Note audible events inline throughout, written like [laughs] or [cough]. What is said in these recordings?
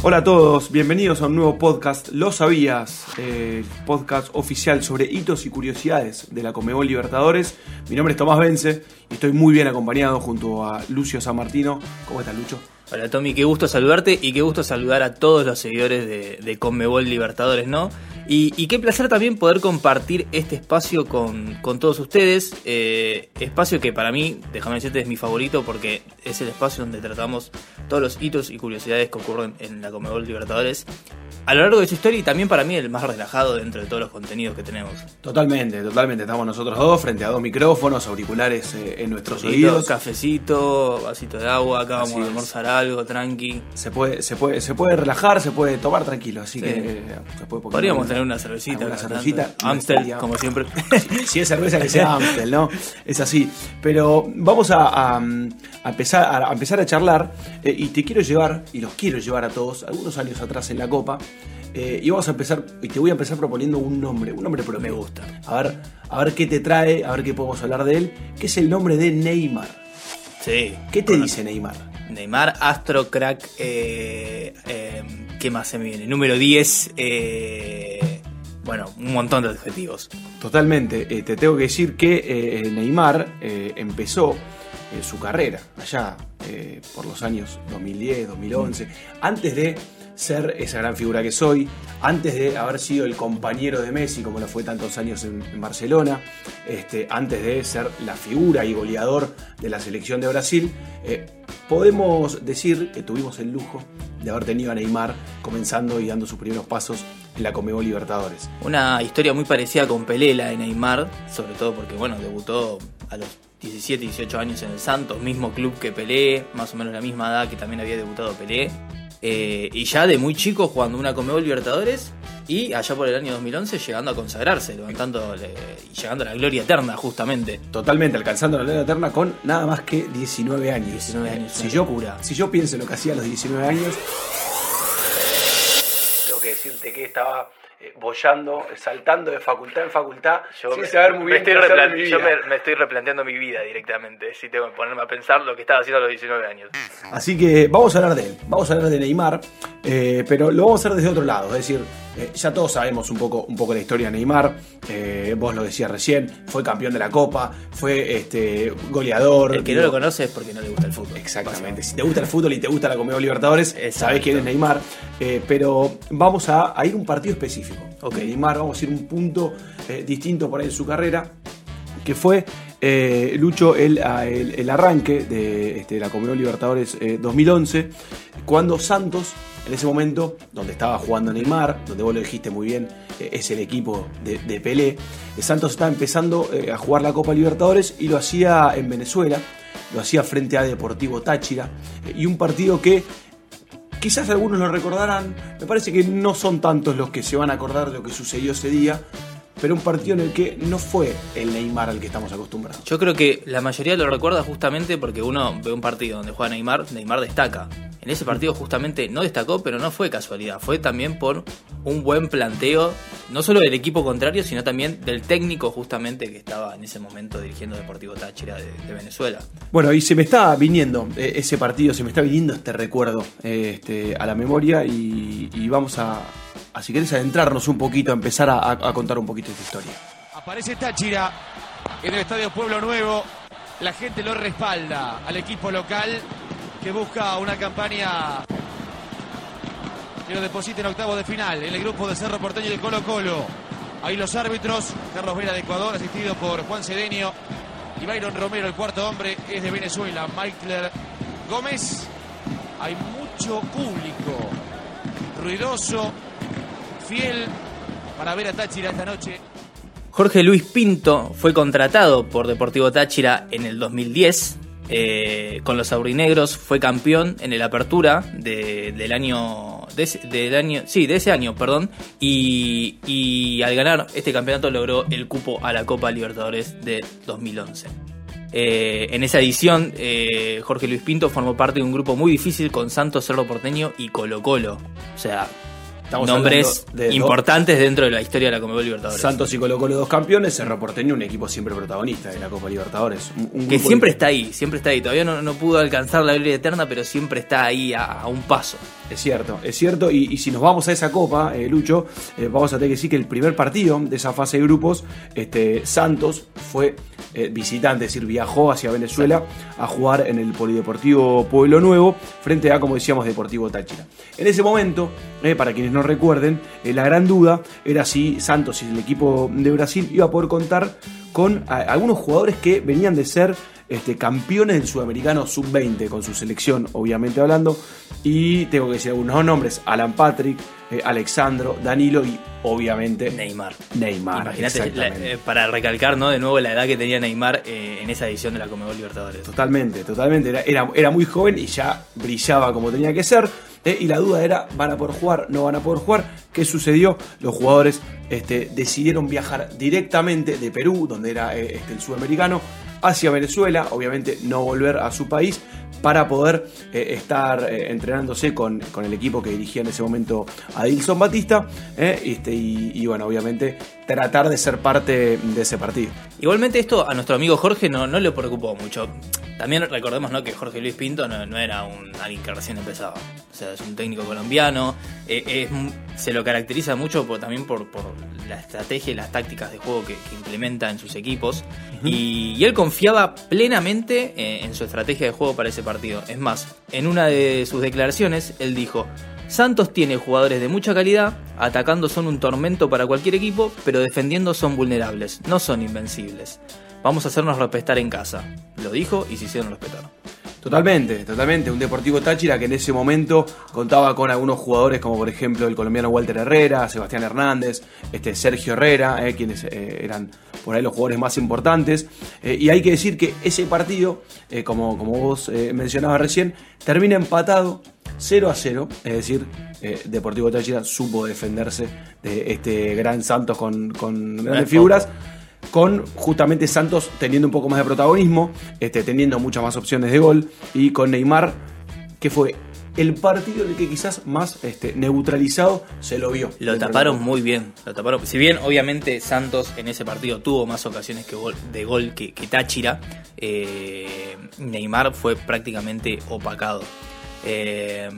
Hola a todos, bienvenidos a un nuevo podcast, Lo Sabías, eh, podcast oficial sobre hitos y curiosidades de la Comebol Libertadores. Mi nombre es Tomás Vence y estoy muy bien acompañado junto a Lucio San Martino. ¿Cómo estás, Lucho? Hola Tommy, qué gusto saludarte y qué gusto saludar a todos los seguidores de, de Conmebol Libertadores, ¿no? Y, qué placer también poder compartir este espacio con, todos ustedes. Eh, espacio que para mí, déjame decirte, es mi favorito porque es el espacio donde tratamos todos los hitos y curiosidades que ocurren en la Comebol Libertadores a lo largo de su historia y también para mí el más relajado dentro de todos los contenidos que tenemos. Totalmente, totalmente. Estamos nosotros dos frente a dos micrófonos, auriculares eh, en nuestros oídos. Cafecito, vasito de agua, acá vamos a almorzar algo, tranqui. Se puede, se puede, se puede relajar, se puede tomar tranquilo, así que eh, Podríamos tener una cervecita. Una cervecita. Amstel, como siempre. [laughs] Si, es cerveza que sea Amstel, ¿no? Es así. Pero vamos a, empezar, a empezar a charlar eh, y te quiero llevar, y los quiero llevar a todos, algunos años atrás en la Copa. Eh, y vamos a empezar, y te voy a empezar proponiendo un nombre, un nombre propio. Me gusta. A ver, a ver qué te trae, a ver qué podemos hablar de él, que es el nombre de Neymar. Sí. ¿Qué te dice Neymar? Neymar, Astro Crack, eh, eh, ¿qué más se me viene? Número 10, bueno, un montón de adjetivos. Totalmente. te tengo que decir que Neymar empezó su carrera allá por los años 2010, 2011, antes de ser esa gran figura que soy, antes de haber sido el compañero de Messi, como lo fue tantos años en, Barcelona, este, antes de ser la figura y goleador de la selección de Brasil, eh, podemos decir que tuvimos el lujo de haber tenido a Neymar comenzando y dando sus primeros pasos en la Comebol Libertadores. Una historia muy parecida con Pelé, la de Neymar, sobre todo porque bueno, debutó a los 17, 18 años en el Santos, mismo club que Pelé, más o menos la misma edad que también había debutado Pelé. Eh, y ya de muy chico jugando una Comebol Libertadores y allá por el año 2011 llegando a consagrarse, levantando y llegando a la gloria eterna justamente. Totalmente, alcanzando la gloria eterna con nada más que 19 años. 19 años, si yo, si yo pienso en lo que hacía a los 19 años, tengo que decirte que estaba eh, bollando, saltando de facultad en facultad, yo sin saber muy bien estoy Yo me, estoy replanteando mi vida directamente, si tengo que ponerme a pensar lo que estaba haciendo a los 19 años. Así que vamos a hablar de él, vamos a hablar de Neymar, eh, pero lo vamos a hacer desde otro lado, es decir, eh, ya todos sabemos un poco, un poco la historia de Neymar, vos lo decías recién, fue campeón de la Copa, fue este, goleador. El que no lo conoce es porque no le gusta el fútbol. Exactamente, si te gusta el fútbol y te gusta la Comedia Libertadores, sabés quién es Neymar, pero vamos a, ir a un partido específico. Ok, Neymar, vamos a ir un punto eh, distinto por ahí en su carrera, que fue, eh, Lucho, el, el, arranque de este, la Comedor Libertadores 2011, eh, cuando Santos, en ese momento, donde estaba jugando Neymar, donde vos lo dijiste muy bien, es el equipo de, de Pelé, Santos estaba empezando a jugar la Copa Libertadores y lo hacía en Venezuela, lo hacía frente a Deportivo Táchira, y un partido que Quizás algunos lo recordarán, me parece que no son tantos los que se van a acordar de lo que sucedió ese día, pero un partido en el que no fue el Neymar al que estamos acostumbrados. Yo creo que la mayoría lo recuerda justamente porque uno ve un partido donde juega Neymar, Neymar destaca. En ese partido justamente no destacó, pero no fue casualidad, fue también por un buen planteo, no solo del equipo contrario, sino también del técnico justamente que estaba en ese momento dirigiendo Deportivo Táchira de, Venezuela. Bueno, y se me está viniendo eh, ese partido, se me está viniendo este recuerdo eh, este, a la memoria y, vamos a, si querés, adentrarnos un poquito, a empezar a, contar un poquito esta historia. Aparece Táchira en el Estadio Pueblo Nuevo, la gente lo respalda al equipo local que busca una campaña que lo deposite en octavo de final en el grupo de Cerro Porteño y el Colo Colo. Ahí los árbitros, Carlos Vera de Ecuador, asistido por Juan Cedeño y Byron Romero, el cuarto hombre, es de Venezuela, Michael Gómez. Hay mucho público, ruidoso, fiel, para ver a Táchira esta noche. Jorge Luis Pinto fue contratado por Deportivo Táchira en el 2010 eh, con los aurinegros fue campeón en el apertura del año del año sí de ese año perdón y, al ganar este campeonato logró el cupo a la Copa Libertadores de 2011 eh, en esa edición eh, Jorge Luis Pinto formó parte de un grupo muy difícil con Santos Cerro Porteño y Colo Colo o sea nombres importantes dentro de la historia de la Conmebol Libertadores. Santos y Colo Colo dos campeones, Cerro Porteño un equipo siempre protagonista de la Copa Libertadores. que siempre está ahí, siempre está ahí. Todavía no, pudo alcanzar la gloria eterna, pero siempre está ahí a, un paso. Es cierto, es cierto. Y, si nos vamos a esa Copa, eh, Lucho, eh, vamos a tener que decir que el primer partido de esa fase de grupos, este, Santos fue eh, visitante, es decir, viajó hacia Venezuela a jugar en el Polideportivo Pueblo Nuevo frente a, como decíamos, Deportivo Táchira. En ese momento, para quienes no recuerden, la gran duda era si Santos y el equipo de Brasil iba a poder contar con algunos jugadores que venían de ser este, campeones del sudamericano sub-20 con su selección, obviamente hablando. Y tengo que decir algunos nombres: Alan Patrick, eh, Alexandro, Danilo y obviamente Neymar. Neymar. Imagínate, eh, para recalcar ¿no? de nuevo la edad que tenía Neymar eh, en esa edición de la Comebol Libertadores. Totalmente, totalmente. Era, era, muy joven y ya brillaba como tenía que ser. y la duda era, ¿van a poder jugar? ¿No van a poder jugar? ¿Qué sucedió? Los jugadores este, decidieron viajar directamente de Perú, donde era este, el sudamericano, hacia Venezuela, obviamente no volver a su país para poder eh, estar eh, entrenándose con, el equipo que dirigía en ese momento Adilson Batista eh, este, y, bueno, obviamente tratar de ser parte de ese partido. Igualmente esto a nuestro amigo Jorge no, no le preocupó mucho. También recordemos ¿no? que Jorge Luis Pinto no, era un, alguien que recién empezaba. O sea, es un técnico colombiano. se lo caracteriza mucho también por, la estrategia y las tácticas de juego que, implementa en sus equipos. y, y, él confiaba plenamente en su estrategia de juego para ese partido. Es más, en una de sus declaraciones, él dijo, Santos tiene jugadores de mucha calidad, atacando son un tormento para cualquier equipo, pero defendiendo son vulnerables, no son invencibles. Vamos a hacernos respetar en casa. Lo dijo y se hicieron respetar. Totalmente, totalmente. Un Deportivo Táchira que en ese momento contaba con algunos jugadores como por ejemplo el colombiano Walter Herrera, Sebastián Hernández, este Sergio Herrera, eh, quienes eh, eran por ahí los jugadores más importantes. Eh, y hay que decir que ese partido, como, como vos mencionabas recién, termina empatado 0 a 0, es decir, Deportivo Táchira supo defenderse de este gran Santos con, grandes figuras con justamente Santos teniendo un poco más de protagonismo, este, teniendo muchas más opciones de gol, y con Neymar, que fue el partido en el que quizás más este, neutralizado se lo vio. Lo taparon muy bien, lo taparon. Si bien obviamente Santos en ese partido tuvo más ocasiones que de gol que, Táchira, eh, Neymar fue prácticamente opacado. Eh,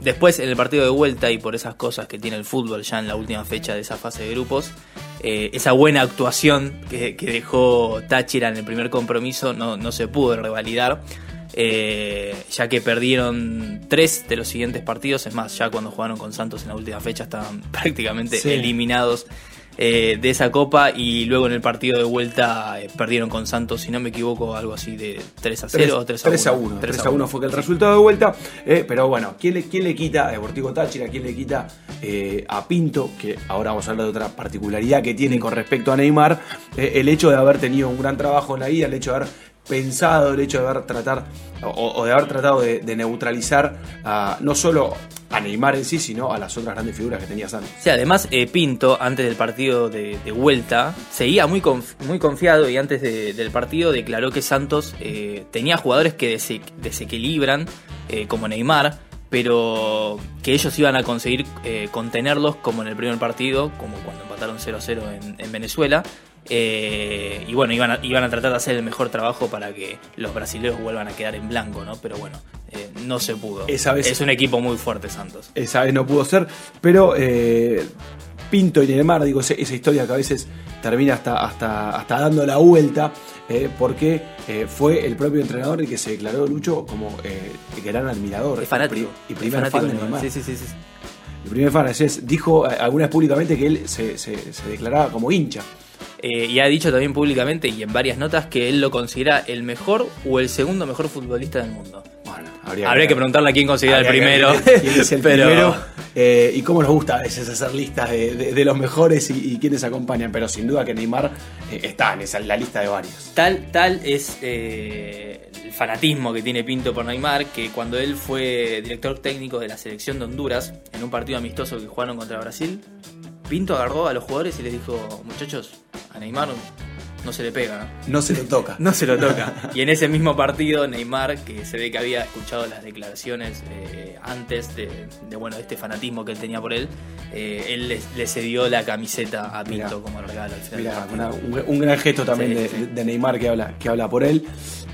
después en el partido de vuelta y por esas cosas que tiene el fútbol ya en la última fecha de esa fase de grupos, eh, esa buena actuación que, dejó Táchira en el primer compromiso no, no se pudo revalidar. Eh, ya que perdieron tres de los siguientes partidos, es más, ya cuando jugaron con Santos en la última fecha estaban [laughs] prácticamente eliminados eh, de esa copa y luego en el partido de vuelta eh, perdieron con Santos, si no me equivoco, algo así de 3 a 0 o 3 a 1. 3 a 1, fue el resultado de vuelta, eh, pero bueno, ¿quién le, quién le quita a Deportivo Táchira? ¿Quién le quita a Pinto? Que ahora vamos a hablar de otra particularidad que tiene con respecto a Neymar, el hecho de haber tenido un gran trabajo en la ida, el hecho de haber pensado el hecho de haber tratar o, de haber tratado de, neutralizar a, no solo a Neymar en sí, sino a las otras grandes figuras que tenía Santos. Sí, además eh, Pinto, antes del partido de, vuelta, seguía muy, muy confiado y antes del partido declaró que Santos eh, tenía jugadores que desequilibran, eh, como Neymar, pero que ellos iban a conseguir contenerlos como en el primer partido, como cuando empataron 0-0 en Venezuela, eh, y bueno, iban a, iban a tratar de hacer el mejor trabajo para que los brasileños vuelvan a quedar en blanco, ¿no? Pero bueno, eh, no se pudo. Esa vez, es un equipo muy fuerte, Santos. Esa vez no pudo ser, pero eh, Pinto y Neymar, digo, esa historia que a veces termina hasta, hasta, hasta dando la vuelta, porque fue el propio entrenador el que se declaró Lucho como gran admirador. Es fanático. Y primer fan de Neymar. Sí, sí, sí, El primer fan, es, dijo alguna vez públicamente que él se, se declaraba como hincha. Eh, y ha dicho también públicamente y en varias notas que él lo considera el mejor o el segundo mejor futbolista del mundo. Bueno, habría, que, preguntarle a quién considera el primero. quién es el [laughs] primero eh, y cómo nos gusta a veces hacer listas de, los mejores y, quiénes acompañan, pero sin duda que Neymar eh, está en esa, la lista de varios. Tal, tal es el fanatismo que tiene Pinto por Neymar que cuando él fue director técnico de la selección de Honduras en un partido amistoso que jugaron contra Brasil, Pinto agarró a los jugadores y les dijo, muchachos, a Neymar no se le pega. No se lo toca. [laughs] No se lo toca. [laughs] Y en ese mismo partido, Neymar, que se ve que había escuchado las declaraciones eh, antes de, de, bueno, este fanatismo que él tenía por él, eh, él le, le, cedió la camiseta a Pinto Mirá. como regalo al final. Mirá, del una- partido. un, un gran gesto también Sí, de, sí. de Neymar que habla, que habla por él.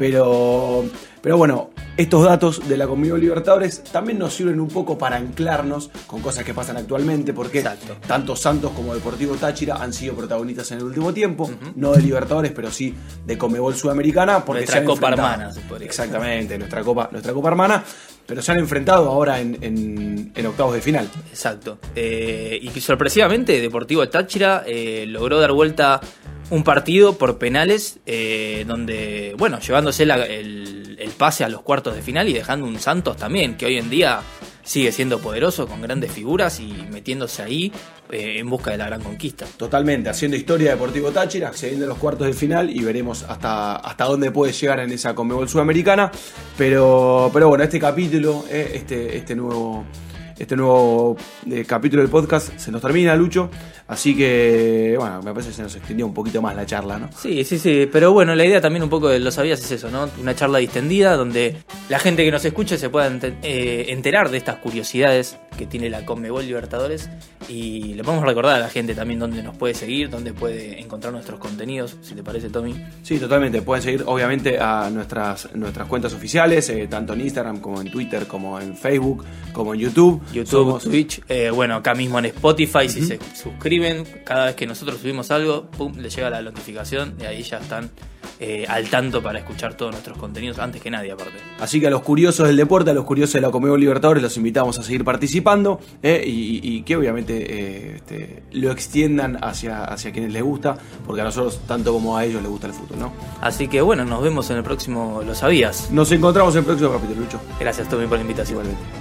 Pero, pero bueno, estos datos de la Conmebol Libertadores también nos sirven un poco para anclarnos con cosas que pasan actualmente, porque Exacto. tanto Santos como Deportivo Táchira han sido protagonistas en el último tiempo, no de Libertadores, pero sí de Conmebol Sudamericana. Porque Nuestra se han copa enfrentado- hermana, se podría. Exactamente, nuestra copa, nuestra copa hermana, pero se han enfrentado ahora en, en- en octavos de final. Exacto. Eh, y que sorpresivamente Deportivo Táchira eh, logró dar vuelta un partido por penales, eh, donde, bueno, llevándose el pase a los cuartos de final y dejando un Santos también, que hoy en día sigue siendo poderoso, con grandes figuras y metiéndose ahí eh, en busca de la gran conquista. Totalmente, haciendo historia Deportivo Táchira, accediendo a los cuartos de final y veremos hasta, hasta dónde puede llegar en esa Conmebol Sudamericana. Pero, pero bueno, este capítulo, eh, este, este nuevo, este nuevo eh, capítulo del podcast se nos termina, Lucho. Así que, bueno, me parece que se nos extendió un poquito más la charla, ¿no? Sí, sí, sí, pero bueno, la idea también un poco de lo sabías es eso, ¿no? Una charla distendida donde la gente que nos escuche se pueda eh, enterar de estas curiosidades que tiene la Conmebol Libertadores y le podemos recordar a la gente también dónde nos puede seguir, dónde puede encontrar nuestros contenidos, si te parece, Tommy. Sí, totalmente. Pueden seguir, obviamente, a nuestras, nuestras cuentas oficiales, eh, tanto en Instagram como en Twitter, como en Facebook, como en YouTube. YouTube, Somos- Twitch, eh, bueno, acá mismo en Spotify, si se suscriben, cada vez que nosotros subimos algo, pum, les llega la notificación y ahí ya están eh, al tanto para escuchar todos nuestros contenidos antes que nadie aparte. Así que a los curiosos del deporte, a los curiosos de la Conmebol Libertadores, los invitamos a seguir participando eh, y, y que obviamente eh, este, lo extiendan hacia, hacia quienes les gusta, porque a nosotros, tanto como a ellos, les gusta el fútbol, ¿no? Así que bueno, nos vemos en el próximo Lo Sabías. Nos encontramos en el próximo capítulo, Lucho. Gracias Tommy por la invitación. Igualmente.